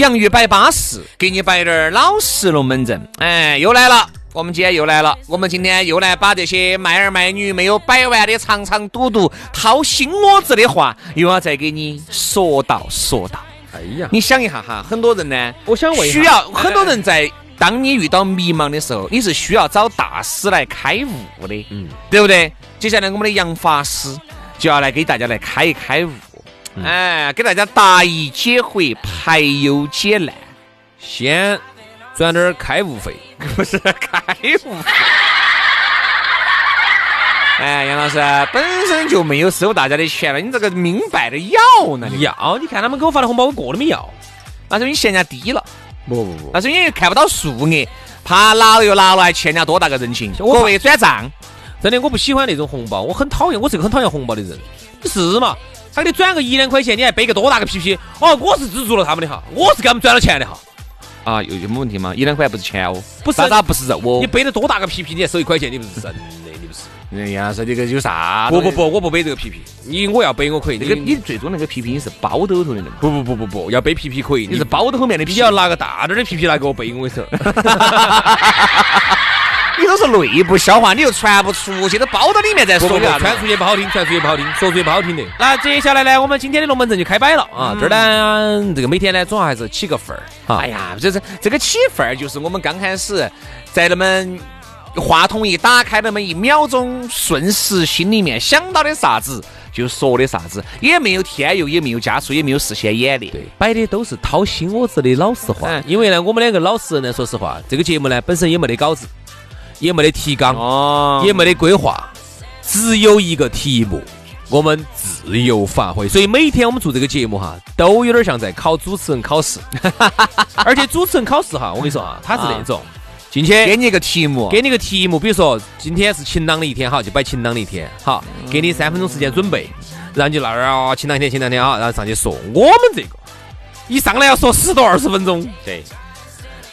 洋芋摆巴适，给你摆点儿老实龙门阵。哎，又来了，我们今天又来了，我们今天又来把这些卖儿卖女没有摆完的长长嘟嘟掏心窝子的话，又要再给你说道说道。哎呀，你想一下哈，很多人呢，我想问，需要很多人在当你遇到迷茫的时候，你是需要找大师来开悟的，嗯，对不对？接下来我们的杨法师就要来给大家来开一开悟。哎，给大家答疑解惑，排忧解难，先转点开悟费，不是开悟费。哎，杨老师本身就没有收大家的钱了，你这个明摆着要呢？要？你看他们给我发的红包，我个都没要，那是你嫌人家低了。不不不，那是因为看不到数额，怕拿了又拿了，还欠人家多大个人情。各位转账，真的我不喜欢那种红包，我很讨厌，我是个很讨厌红包的人。是嘛？他给你转个一两块钱，你还背个多大个皮皮？哦，我是资助了他们的哈，我是给他们转了钱的哈。啊，有有么问题吗？一两块不是钱哦，不是，那不是肉哦。你背得多大个皮皮，你还收一块钱？你不是人的，你不是。人家说这个有啥？不不不，我不背这个皮皮。你我要背我可以。那个你最终那个皮皮你是包兜头的不不不不不，要背皮皮可以。你是包兜后面的皮，你要拿个大点的皮皮来给我背，我跟你说。你都是内部消化，你又传不出去，都包到里面再说。传出去不好听，传出去不好听，说出去不好听的。那接下来呢，我们今天的龙门阵就开摆了啊！这儿呢，这个每天呢，总要还是起个份儿。哎呀，这是这个起份儿，就是我们刚开始在那么话筒一打开，那么一秒钟，瞬时心里面想到的啥子就说的啥子，也没有添油，也没有加醋，也没有事先演练。对，摆的都是掏心窝子的老实话。因为呢，我们两个老实人呢，说实话，这个节目呢，本身也没得稿子。也没得提纲，也没得规划，只有一个题目，我们自由发挥。所以每天我们做这个节目哈，都有点像在考主持人考试。而且主持人考试哈，我跟你说啊，他是那种进去给你一个题目，给你个题目，比如说今天是晴朗的一天哈，就摆晴朗的一天，好，给你三分钟时间准备，然后就那儿啊，晴朗一天，晴朗天啊，然后上去说。我们这个一上来要说十多二十分钟，对。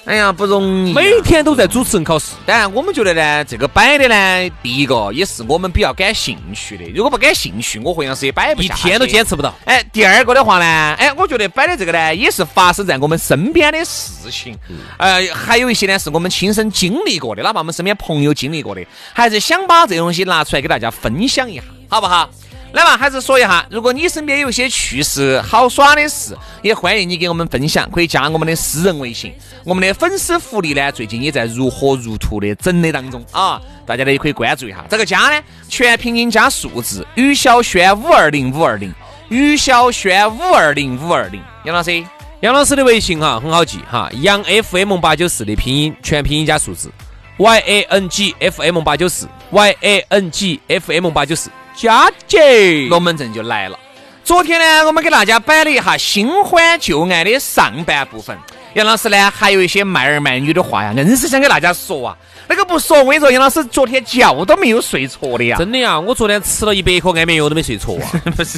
哎呀，不容易，每天都在主持人考试。当然，我们觉得呢，这个摆的呢，第一个也是我们比较感兴趣的。如果不感兴趣，我会像是也摆不下，一天都坚持不到。哎，第二个的话呢，哎，我觉得摆的这个呢，也是发生在我们身边的事情。呃，还有一些呢，是我们亲身经历过的，哪怕我们身边朋友经历过的，还是想把这东西拿出来给大家分享一下，好不好？来嘛，还是说一下，如果你身边有些趣事、好耍的事，也欢迎你给我们分享，可以加我们的私人微信。我们的粉丝福利呢，最近也在如火如荼的整理当中啊，大家呢也可以关注一下。这个加呢，全拼音加数字，于小轩五二零五二零，于小轩五二零五二零。杨老师，杨老师的微信哈很好记哈，杨 FM 八九四的拼音，全拼音加数字，Y A N G F M 八九四，Y A N G F M 八九四。佳姐，龙门阵就来了。昨天呢，我们给大家摆了一下新欢旧爱的上半部分。杨老师呢，还有一些卖儿卖女的话呀，硬是想给大家说啊。那个不说，我跟你说，杨老师昨天觉都没有睡着的呀。真的呀，我昨天吃了一百颗安眠药都没睡着啊。不是，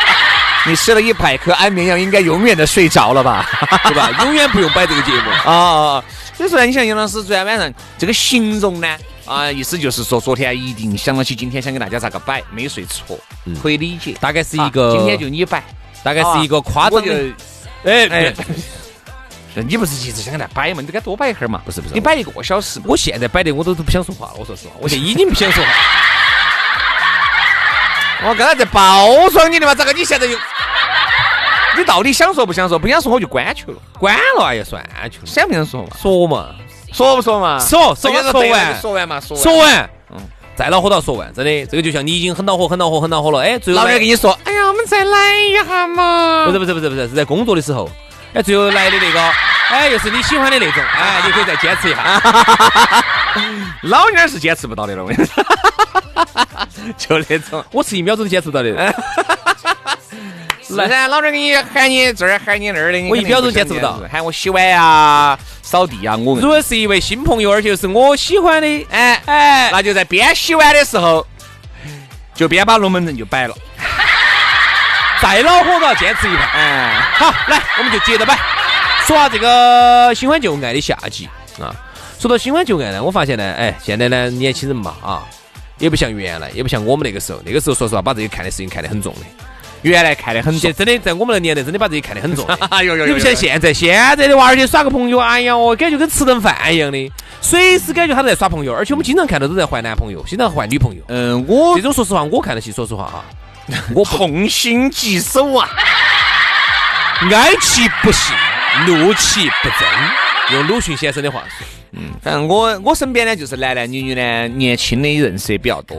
你吃了一百颗安眠药，应该永远的睡着了吧？对吧？永远不用摆这个节目啊。所以说，你像杨老师昨天晚上这个形容呢？啊，意思就是说，昨天一定想到起今天想给大家咋个摆，没睡错，可以理解。大概是一个，今天就你摆，大概是一个夸张的。哎哎，你不是一直想给他摆嘛？你该多摆一会儿嘛？不是不是，你摆一个小时，我现在摆的我都都不想说话了。我说实话，我现在已经不想说话。我刚才在包装你的嘛，咋个你现在又？你到底想说不想说？不想说我就关去了，关了哎呀，算去了，想不想说嘛？说嘛，说不说嘛？说说完说完说完嘛，说说完，嗯，再恼火到说完，真的，这个就像你已经很恼火，很恼火，很恼火了，哎，最后老板跟你说，哎呀，我们再来一下嘛。不是不是不是不是，是在工作的时候，哎，最后来的那个，哎，又是你喜欢的那种，哎，你可以再坚持一下。老娘是坚持不到的了，我跟你说。就那种，我是一秒钟都坚持不到的。来噻，老娘给你喊你这儿喊你那儿的，我一秒钟坚持不到。喊我洗碗呀、扫地呀，我。如果是一位新朋友，而且是我喜欢的，哎哎，那就在边洗碗的时候，就边把龙门阵就摆了。再恼火都要坚持一盘。哎，好，来，我们就接着摆。说下这个新欢旧爱的下集啊。说到新欢旧爱呢，我发现呢，哎，现在呢，年轻人嘛啊。也不像原来，也不像我们那个时候。那个时候，说实话，把这个看的事情看得很重的。原来看得很重，真的在我们那年代，真的把这些看得很重。你不像现在，现在的娃儿去耍个朋友，哎呀，我感觉跟吃顿饭一样的，随时感觉他在耍朋友。而且我们经常看到都在换男朋友，经常换女朋友。嗯，我这种说实话，我看得起。说实话哈，我痛心疾首啊！哀其不幸，怒其不争。用鲁迅先生的话说。嗯，反正我我身边呢，就是男男女女呢，年轻的认识也比较多。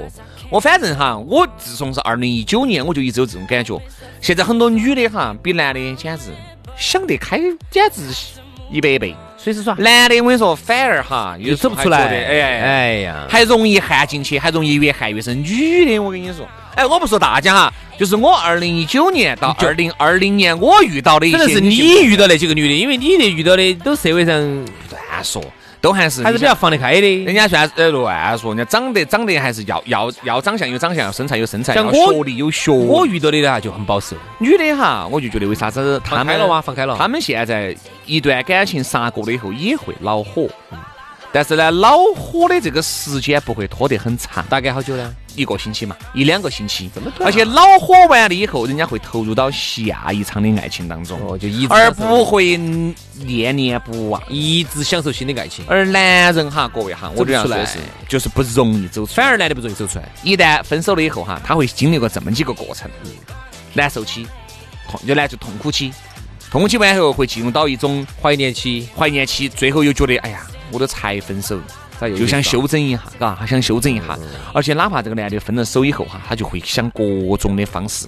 我反正哈，我自从是二零一九年，我就一直有这种感觉。现在很多女的哈，比男的简直想得开，简直一百倍。随时耍。男的我跟你说，反而哈又走不出来。哎哎呀，还容易陷进去，还容易越陷越深。女的我跟你说，哎，我不说大家哈，就是我二零一九年到二零二零年，我遇到的一些，可能是你遇到那几个女的，因为你的遇到的都社会上乱说。都还是还是比较放得开的，人家算呃乱说，人家长得长得还是要要要长相有长相，要身材有身材，像我学历有学历，我遇到的呢就很保守。女的哈，我就觉得为啥子放开了哇？放开了，他们现在一段感情杀过了以后也会恼火。但是呢，恼火的这个时间不会拖得很长，大概好久呢？一个星期嘛，一两个星期。而且恼火完了以后，人家会投入到下一场的爱情当中，哦，就一而不会念念不忘，一直享受新的爱情。而男人哈，各位哈，我这样说是，就是不容易走出来，反而男的不容易走出来。一旦分手了以后哈，他会经历过这么几个过程：难受期，痛就来就痛苦期，痛苦期完后会进入到一种怀念期，怀念期，最后又觉得哎呀。我都才分手，就想修整一下，嘎，他想修整一下，而且哪怕这个男的分了手以后哈，他就会想各种的方式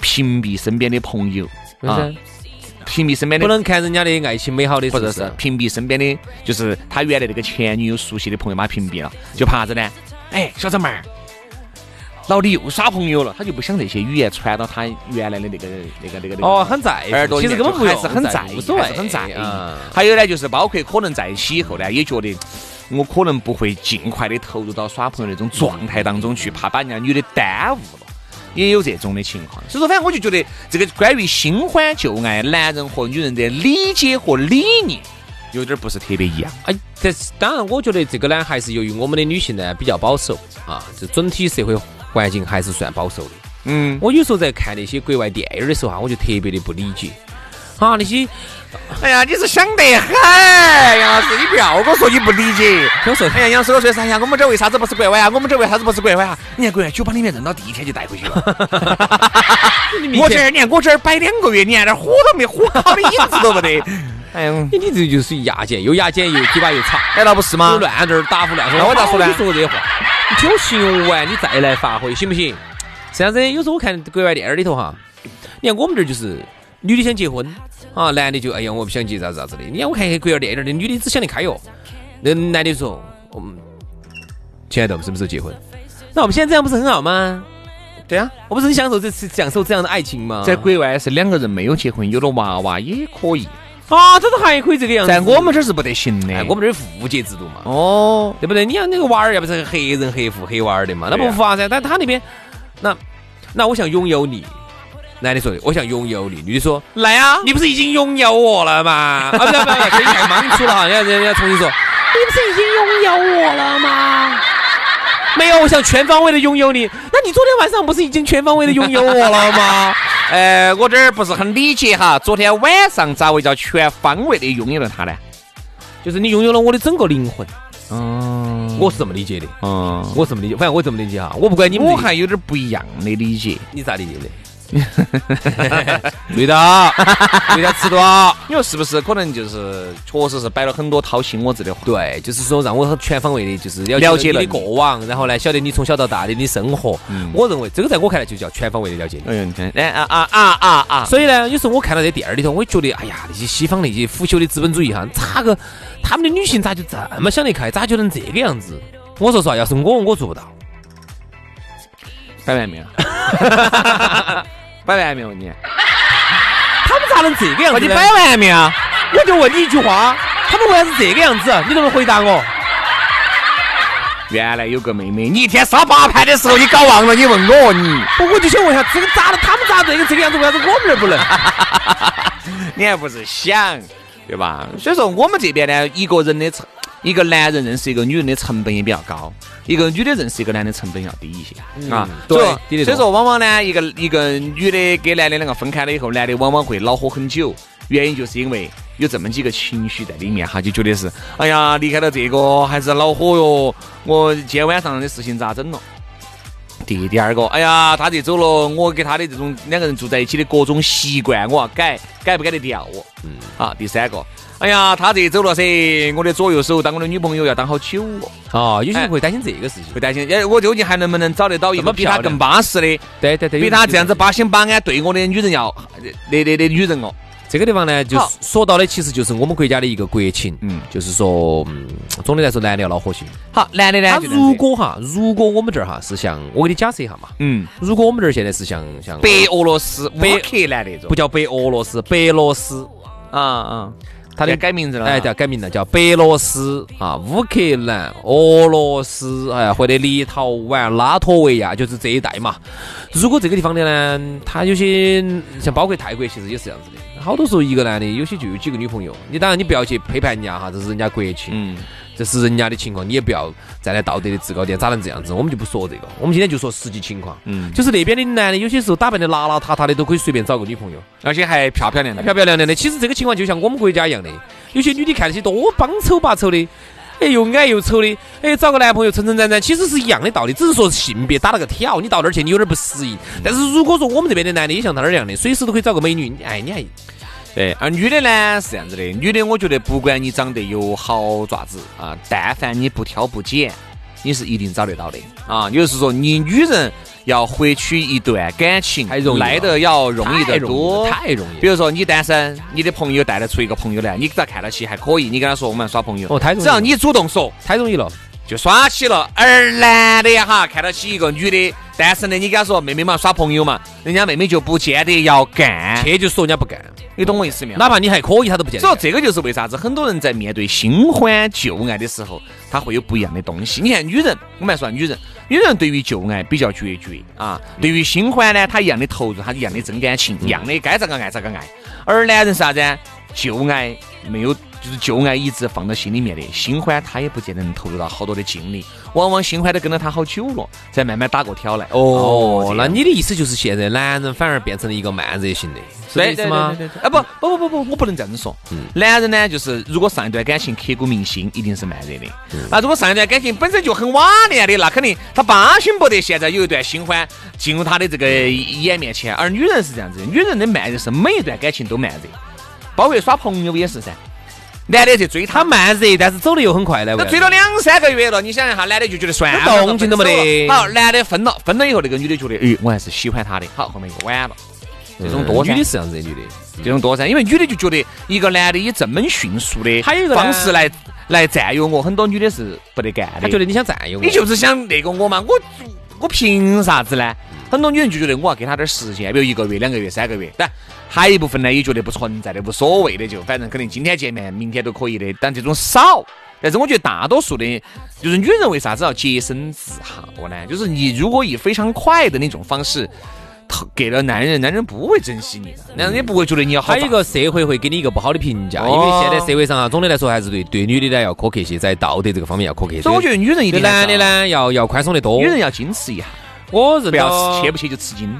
屏蔽身边的朋友啊，屏蔽身边的不能看人家的爱情美好的，或者是屏蔽身边的，就是他原来那个前女友熟悉的朋友把他屏蔽了，就怕啥子呢？哎，小张妹儿。老李又耍朋友了，他就不想这些语言传到他原来的那个那个那个那个哦，很在耳朵其实根本不还是很在意，所谓很在意。还有呢，就是包括可能在一起以后呢，也觉得我可能不会尽快的投入到耍朋友那种状态当中去，怕把人家女的耽误了，也有这种的情况。所以说，反正我就觉得这个关于新欢旧爱，男人和女人的理解和理念有点不是特别一样。哎，这是当然，我觉得这个呢，还是由于我们的女性呢比较保守啊，这整体社会。环境还是算保守的。嗯，我有时候在看那些国外电影的时候啊，我就特别的不理解。啊，那些，哎呀，你是想得很，杨老师，你不要跟我说你不理解。听我说，哎呀，杨老师，我说啥呀？我们这为啥子不是国外啊？我们这为啥子不是国外啊？你看国外酒吧里面扔到第一天就带回去了。我这儿，你看我这儿摆两个月，你看点火都没火烤的影子都不得。哎呀，你你这就是牙尖，又牙尖又嘴巴又长，哎，那不是吗？乱这儿打胡乱说。那我咋说呢？你说这些话。听我形容完，你再来发挥，行不行？这样子，有时候我看国外电影里头哈，你看我们这儿就是女的想结婚啊，男的就哎呀我不想结啥子啥子的。你看我看国外电影，的女的只想得开哟，那男的说我们亲爱的，我们什么时候结婚？那我们现在这样不是很好吗？对啊，我不是很享受这次享受这样的爱情吗？在国外是两个人没有结婚，有了娃娃也可以。啊，这都还可以这个样子，在我们这儿是不得行的，我们这儿户籍制度嘛，哦，对不对？你看那个娃儿要不是黑人黑户黑娃儿的嘛，那不符啊噻。但他那边，那那我想拥有你，男的说的，我想拥有你，女的说来啊，你不是已经拥有我了吗？啊不要不不，这一太莽出了哈，人家人家重新说，你不是已经拥有我了吗？没有，我想全方位的拥有你。那你昨天晚上不是已经全方位的拥有我了吗？呃，我这儿不是很理解哈，昨天晚上咋会叫全方位的拥有了他呢？就是你拥有了我的整个灵魂。嗯，我是这么理解的。嗯，我是这么理解，反正我这么理解哈。我不管你们，我还有点不一样的理解。你咋理解的？对的，对的，吃多。你说是不是？可能就是确实是摆了很多掏心窝子的话。对，就是说让我全方位的，就是了了解你的过往，然后呢，晓得你从小到大的你生活。我认为这个在我看来就叫全方位的了解你。哎你看，哎啊啊啊啊啊！所以呢，有时候我看到这电影里头，我觉得，哎呀，那些西方那些腐朽的资本主义哈，咋个他们的女性咋就这么想得开，咋就能这个样子？我说实话，要是我，我做不到。摆完没有？摆完没有你？他们咋能这个样子？你摆完没有？我就问你一句话，他们为啥是这个样子？你能不能回答我？原来有个妹妹，你一天刷八盘的时候你搞忘了？你问我你？我就想问一下，这个咋了？他们咋这个这个样子？为啥子我们这儿不能？你还不是想，对吧？所以说我们这边呢，一个人的成，一个男人认识一个女人的成本也比较高，一个女的认识一个男的成本要低一些啊。对，所以说往往呢，一个一个女的跟男的两个分开了以后，男的往往会恼火很久，原因就是因为。有这么几个情绪在里面哈，就觉得是，哎呀，离开了这个还是恼火哟。我今天晚上的事情咋整了？第第二个，哎呀，他这走了，我给他的这种两个人住在一起的各种习惯，我要改，改不改得掉我？嗯。好，第三个，哎呀，他这走了噻，我的左右手当我的女朋友要当好久哦。哦，有些人会担心这个事情，会担心，哎，我究竟还能不能找得到一个比他更巴适的？对对对，比他这样子巴心巴安对我的女人要那那的女人哦。这个地方呢，就是说到的其实就是我们国家的一个国情，嗯，就是说，嗯，总的来说，男的要恼火些。好，男的呢，他如果哈，如果我们这儿哈是像，我给你假设一下嘛，嗯，如果我们这儿现在是像像白俄罗斯、乌克兰那种，不叫白俄罗斯，白罗斯，啊啊。他的改名字了，哎，叫改名字，叫白罗斯啊，乌克兰、俄罗斯，哎，或者立陶宛、拉脱维亚，就是这一带嘛。如果这个地方的呢，他有些像包括泰国，其实也是这样子的。好多时候一个男的有些就有几个女朋友，你当然你不要去批判人家哈，这是人家国情。嗯。这是人家的情况，你也不要站在道德的制高点，咋能这样子？我们就不说这个，我们今天就说实际情况。嗯，就是那边的男的，有些时候打扮的邋邋遢遢的，都可以随便找个女朋友，而且还漂漂亮亮、漂漂亮亮的。其实这个情况就像我们国家一样的，有些女的看起多帮丑八丑的，哎，又矮又丑的，哎，找个男朋友撑撑展展，其实是一样的道理，只是说性别打了个挑。你到那儿去，你有点不适应。但是如果说我们这边的男的也像他那儿一样的，随时都可以找个美女，哎，你还。对，而女的呢是这样子的，女的我觉得不管你长得有好爪子啊，但凡你不挑不拣，你是一定找得到的啊。也就是说，你女人要获取一段感情，来的要容易得多，太容易。比如说你单身，你的朋友带得出一个朋友来，你给他看到起还可以，你跟他说我们耍朋友，哦，太容易。只要你主动说，太容易了，就耍起了。而男的哈，看到起一个女的单身的，你跟他说妹妹嘛耍朋友嘛，人家妹妹就不见得要干，去就说人家不干。你懂我意思没有？哪怕你还可以，他都不见。所以这个就是为啥子很多人在面对新欢旧爱的时候，他会有不一样的东西。你看女人，我们来说女人，女人对于旧爱比较决绝啊，对于新欢呢，她一样的投入，她一样的真感情，一样的该咋个爱咋个爱。而男人是啥子？旧爱没有。就是旧爱一直放到心里面的，新欢他也不见得能投入到好多的精力，往往新欢都跟了他好久了，才慢慢打过挑来。哦，那你的意思就是现在男人反而变成了一个慢热型的，是这意思吗？啊不不不不不，我不能这样子说。男人呢，就是如果上一段感情刻骨铭心，一定是慢热的。那如果上一段感情本身就很瓦恋的，那肯定他巴心不得现在有一段新欢进入他的这个眼面前。而女人是这样子，女人的慢热是每一段感情都慢热，包括耍朋友也是噻。男的去追她慢热，但是走的又很快的。那追了两三个月了，你想一下，男的就觉得算了，动静都没得。好，男的分了，分了以后，那个女的觉得，哎，我还是喜欢他的。好，后面又晚了。这种多，女的是这样子的，女的这种多噻，因为女的就觉得一个男的以这么迅速的方式来来占有我，很多女的是不得干的。她觉得你想占有我，你就是想那个我嘛，我我凭啥子呢？很多女人就觉得我要给他点时间，比如一个月、两个月、三个月。但还有一部分呢，也觉得不存在的、无所谓的，就反正可能今天见面，明天都可以的。但这种少。但是我觉得大多数的，就是女人为啥子要洁身自好呢？就是你如果以非常快的那种方式给了男人，男人不会珍惜你的，男人也不会觉得你要好。还有一个社会会给你一个不好的评价，因为现在社会上啊，总的来说还是对对女的呢要苛刻些，在道德这个方面要苛刻些。所以我觉得女人一定男的呢要要宽松的多，女人要矜持一下。我认不要吃，切不切就吃惊，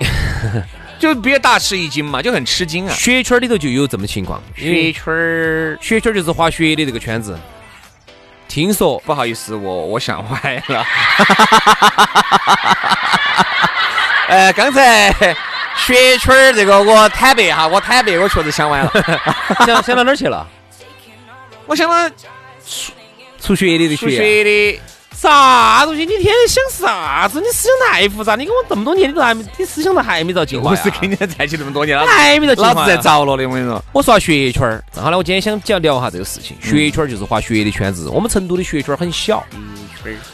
就别大吃一惊嘛，就很吃惊啊。雪圈里头就有这么情况，雪圈儿，雪圈就是滑雪的这个圈子。听说不好意思，我我想歪了。呃，刚才雪圈儿这个，我坦白哈，我坦白，我确实想歪了。想想到哪儿去了？我想到出血的的出血。血的，啥东西？你天天想啥子？你思想太复杂。你跟我这么多年，你都还没，你思想都还没遭进化呀。我是跟你在一起这么多年了，还没遭进化呀。老子在着了的，我跟你说。我说下雪圈儿，然后呢，我今天想讲聊一下这个事情。雪圈儿就是滑雪的圈子。我们成都的雪圈儿很小，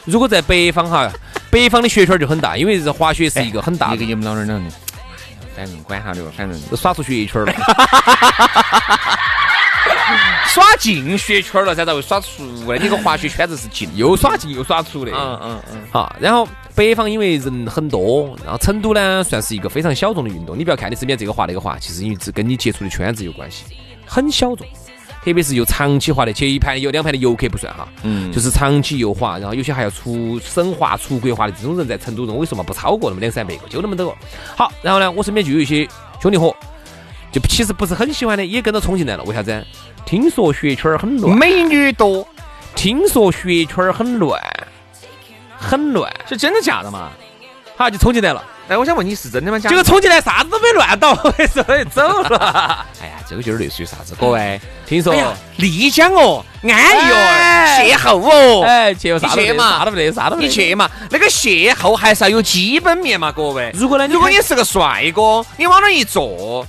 如果在北方哈，北方的雪圈儿就很大，因为这滑雪是一个很大的你给，你们老娘两个，反正管他的吧，反正都耍出雪圈儿了。耍进雪圈了，才才会耍出来。你个滑雪圈子是进，又耍进又耍出的。嗯嗯嗯，好，然后北方因为人很多，然后成都呢算是一个非常小众的运动。你不要看你身边这个滑那个滑，其实因为这跟你接触的圈子有关系，很小众。特别是又长期滑的，去一盘有两盘的游客不算哈，嗯，就是长期又滑，然后有些还要出省滑、出国滑的这种人，在成都人，我跟你说嘛，不超过那么两三百个，就那么多个。好，然后呢，我身边就有一些兄弟伙，就其实不是很喜欢的，也跟着冲进来了。为啥子？听说雪圈儿很乱，美女多，听说雪圈儿很乱，很乱，是真的假的嘛？好就冲进来了。哎，我想问你是真的吗？假的结果冲进来啥子都没乱到，我跟你说走了。哎呀，这个就是类似于啥子？各位，听说丽江哦，安逸哦，哎邂逅哦，哎，去啥都嘛啥都不得，啥都不得。你去嘛，那个邂逅还是要有基本面嘛，各位。如果呢？如果你是个帅哥，你往那儿一坐，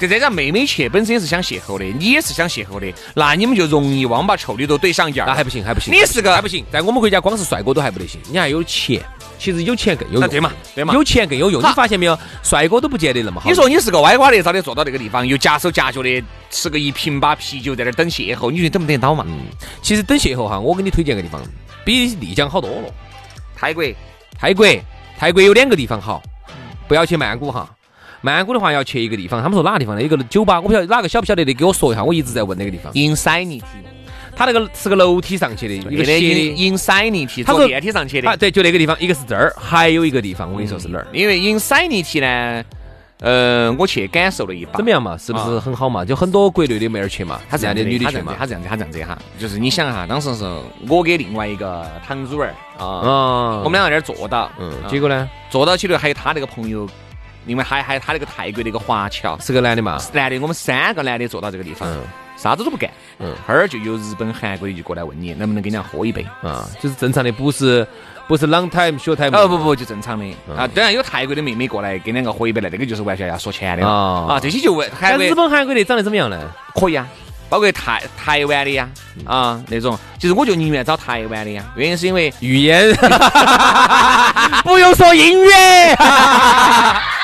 这这让妹妹去，本身也是想邂逅的，你也是想邂逅的，那你们就容易往把臭里头怼上眼儿。那还不行，还不行。你是个还不行，在我们国家光是帅哥都还不得行，你还有钱。其实有钱更有用，啊对嘛对嘛有钱更有用。你发现没有？帅哥都不见得那么好。你说你是个歪瓜裂枣的坐到那个地方，又夹手夹脚的吃个一瓶把啤酒在那儿等邂逅，你觉得等不等到嘛？嗯其实等邂逅哈，我给你推荐个地方，比丽江好多了。泰国泰国，泰国有两个地方好，不要去曼谷哈。曼谷的话要去一个地方，他们说哪个地方呢？有个酒吧，我不晓得哪个晓不晓得的，给我说一下。我一直在问那个地方。，Insanity，它那个是个楼梯上去的，一个斜的。Insanity，他说坐电梯上去的啊，的。对，就那个地方，一个是这儿，还有一个地方，我跟你说是哪儿？因为 Insanity 呢，呃，我去感受了一把怎么。样嘛？是不是很好嘛？就很多国内的妹儿去嘛，他这样的女的去嘛他这样子，。他这样子，哈，就是你想哈，当时是我给另外一个堂主儿啊，啊，我们两个在那儿坐到，嗯，啊结果呢坐到起头还有他那个朋友，另外还还有他那个泰国那个华侨，是个男的嘛，男的，我们三个男的坐到这个地方，嗯。啥子都不干，嗯。哈儿就有日本、韩国的就过来问你能不能跟人家喝一杯，啊，就是正常的，不是不是 long time short time。哦不不就正常的。嗯。啊，当然有泰国的妹妹过来跟两个喝一杯来，那个就是完全要说钱的了啊啊，这些就问韩国但日本、韩国的长得怎么样呢？可以啊，包括台台湾的呀。嗯。啊那种，其实我就宁愿找台湾的呀，原因是因为语言，不用说音乐。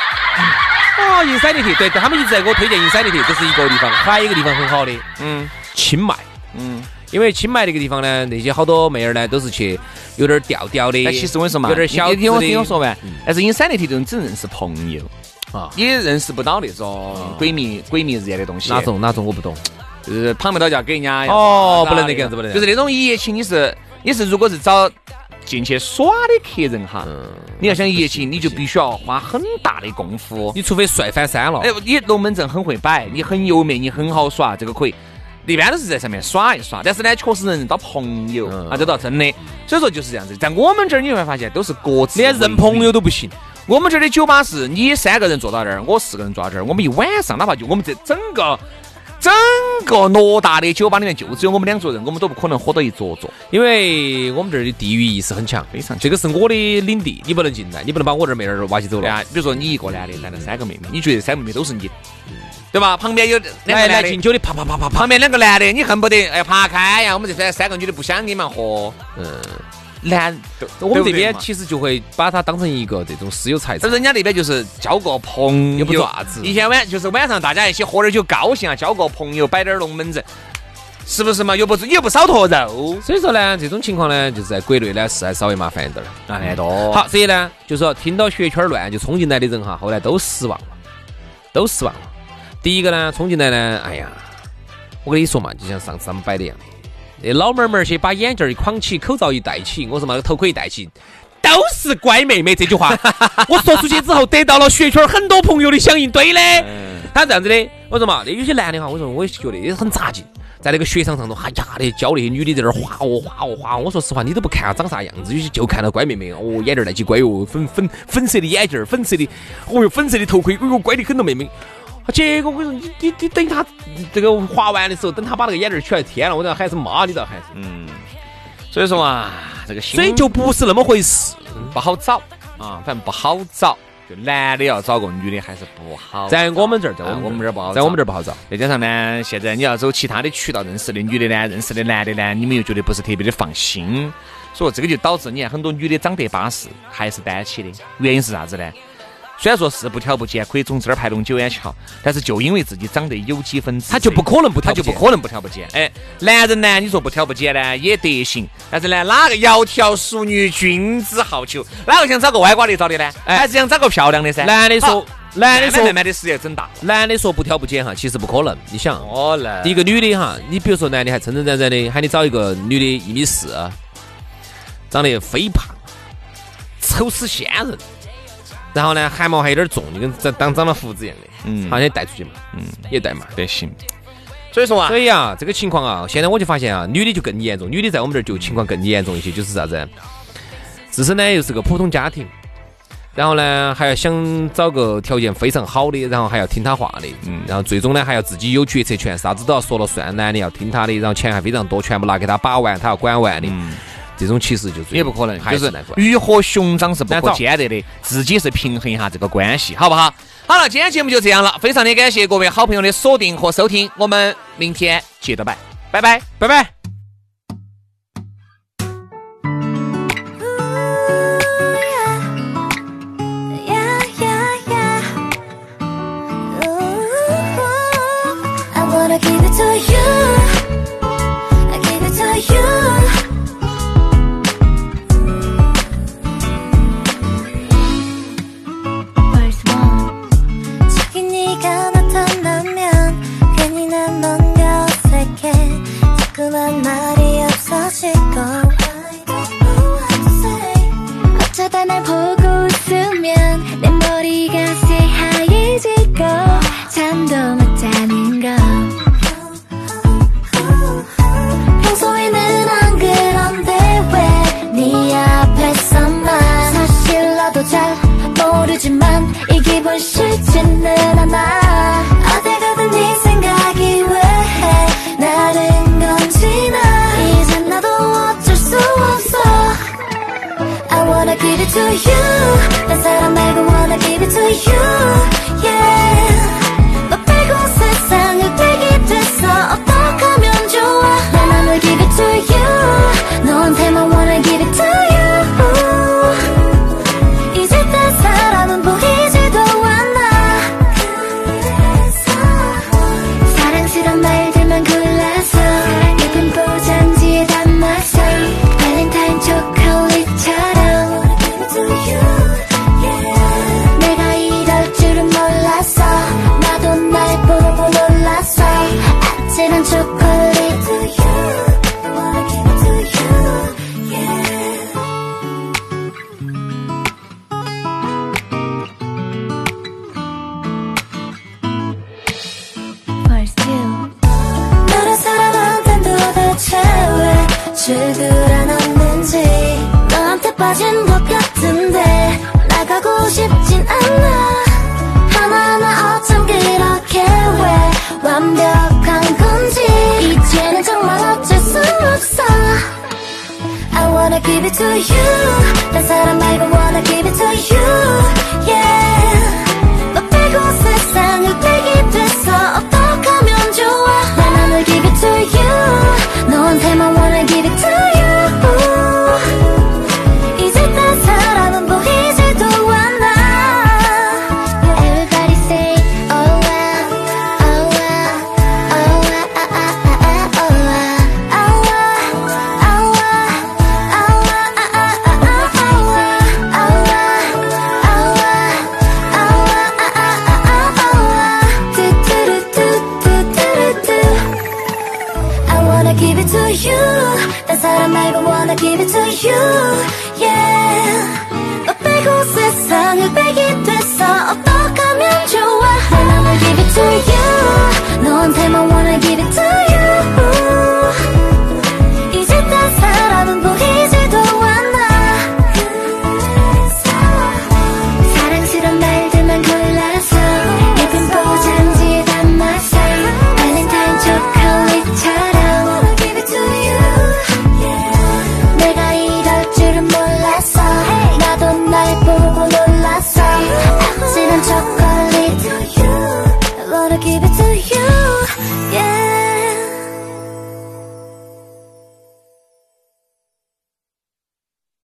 哦，Insanity，对，他们一直在给我推荐 Insanity，这是一个地方，还有一个地方很好的，嗯清迈。嗯，因为清迈那个地方呢，那些好多妹儿呢都是去有点儿调调的。但其实我跟你说嘛，有点小你听我听我说完，但是 insanity 这种只认识朋友啊也认识不到那种鬼迷鬼迷日眼的东西。哪？种哪种我不懂。就是旁不到就要给人家哦不能那个样子不能就是那种一夜情，你是你是如果是找进去耍的客人哈，嗯你要想一夜情，你就必须要花很大的功夫。你除非帅翻山了哎，，你龙门阵很会摆，你很有面，你很好耍，这个可以。一般都是在上面耍一耍，但是呢，确实能认到朋友、嗯啊，这倒真的。所以说就是这样子，在我们这儿你会发现都是各自连认朋友都不行。我们这儿的酒吧是你三个人坐到这儿，我四个人坐到这儿，我们一晚上，哪怕就我们这整个整个偌大的酒吧里面就只有我们两桌人，我们都不可能喝到一桌桌。因为我们这儿的地域意识很强，非常这个是我的领地，你不能进来，你不能把我这儿妹儿挖起走了。对啊，比如说你一个男的带了三个妹妹，你觉得三个妹妹都是你，对吧？旁边有两来来敬酒的，啪啪啪啪啪。旁边两个男的，你恨不得哎爬开呀！我们这三三个女的不想跟你们喝，嗯，男我们这边其其实就会把它当成一个这种私有财产。但人家那边就是交个朋友，又不做啥子一天晚就是晚上大家一起喝点酒高兴啊，交个朋友，摆点龙门阵，是不是嘛？又不又不少坨肉，所以说呢，这种情况呢，就是在国内呢是还稍微麻烦一点儿。哎多好，所以呢，就是说听到血圈儿乱就冲进来的人哈，后来都失望了，都失望了。第一个呢，冲进来呢，哎呀，我跟你说嘛，就像上次他们摆的一样的，那老妹儿们儿些把眼镜儿一框起，口罩一戴起，我说嘛，头盔一戴起。都是乖妹妹这句话，我说出去之后得到了雪圈儿很多朋友的响应。对的，他这样子的，我说嘛，那有些男的哈，我说我也觉得也很扎劲。在那个雪场上头，哎呀的教那些女的在那儿滑哦滑哦滑。我说实话，你都不看她长啥样子，有些就看到乖妹妹，哦，眼镜儿那几乖哟，粉粉粉色的眼镜儿，粉色的，哦哟，粉色的头盔，哦哟，乖的很多妹妹。结果我跟你说，你你你等他这个滑完的时候，等他把那个眼镜儿取来，天了，我都要喊声妈，你知道喊？嗯。所以说嘛，这个所以就不是那么回事，不好找啊，反正不好找。就男的要找个女的还是不好，在我们这儿，在我们这儿不好，在我们这儿不好找。再加上呢，现在你要走其他的渠道认识的女的呢，认识的男的呢，你们又觉得不是特别的放心，所以这个就导致你看很多女的长得巴适，还是单起的。原因是啥子呢？虽然说是不挑不拣，可以从这儿排龙九眼桥，但是就因为自己长得有几分姿他就不可能不挑，就不可能不挑不拣。哎，男人呢，你说不挑不拣呢，也得行，但是呢，哪个窈窕淑女，君子好逑？哪个想找个歪瓜裂枣的呢？还是想找个漂亮的噻？男的说，男的说，慢慢的事业整大。男的说不挑不拣哈，其实不可能。你想，可能。一个女的哈，你比如说男的还撑撑展展的，喊你找一个女的一米四，长得肥胖，丑死仙人。然后呢，汗毛还有点重，就跟长当长了胡子一样的，嗯，好像带出去嘛，嗯，也带嘛，得行。所以说啊，所以啊，这个情况啊，现在我就发现啊，女的就更严重，女的在我们这儿就情况更严重一些，就是啥子？自身呢又是个普通家庭，然后呢还要想找个条件非常好的，然后还要听他话的，嗯，然后最终呢还要自己有决策权，啥子都要说了算，男的要听他的，然后钱还非常多，全部拿给他把玩，他要管完的。这种其实就也不可能，就是鱼和熊掌是不可兼得的，自己是平衡一下这个关系，好不好？好了，今天节目就这样了，非常的感谢各位好朋友的锁定和收听，我们明天接着拜，拜拜，拜拜。give it to you. 난 사람 말고 wanna give it to you. yeah. 어빼고 세상을 빼기